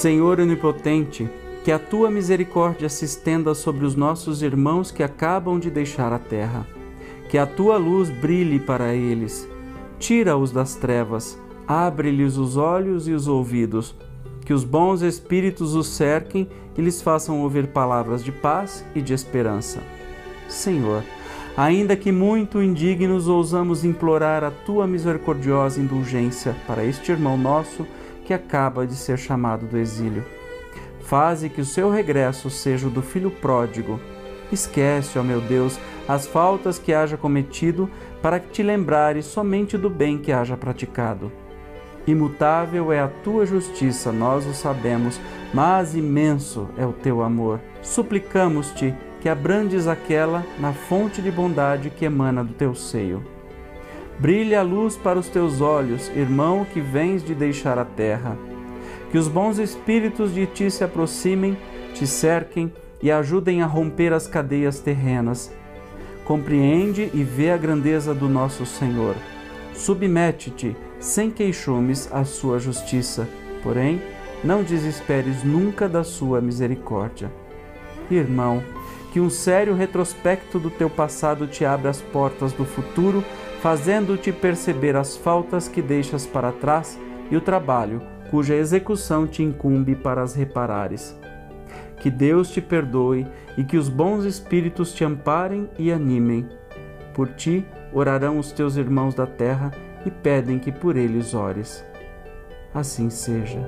Senhor onipotente, que a tua misericórdia se estenda sobre os nossos irmãos que acabam de deixar a terra. Que a tua luz brilhe para eles. Tira-os das trevas, abre-lhes os olhos e os ouvidos. Que os bons espíritos os cerquem e lhes façam ouvir palavras de paz e de esperança. Senhor, ainda que muito indignos, ousamos implorar a tua misericordiosa indulgência para este irmão nosso que acaba de ser chamado do exílio. Faze que o seu regresso seja o do filho pródigo. Esquece, ó meu Deus, as faltas que haja cometido, para que te lembrares somente do bem que haja praticado. Imutável é a tua justiça, nós o sabemos, mas imenso é o teu amor. Suplicamos-te que abrandes aquela na fonte de bondade que emana do teu seio. Brilhe a luz para os teus olhos, irmão que vens de deixar a terra. Que os bons espíritos de ti se aproximem, te cerquem e ajudem a romper as cadeias terrenas. Compreende e vê a grandeza do nosso Senhor. Submete-te, sem queixumes, à sua justiça, porém, não desesperes nunca da sua misericórdia. Irmão, que um sério retrospecto do teu passado te abra as portas do futuro fazendo-te perceber as faltas que deixas para trás e o trabalho cuja execução te incumbe para as reparares. Que Deus te perdoe e que os bons espíritos te amparem e animem. Por ti orarão os teus irmãos da terra e pedem que por eles ores. Assim seja.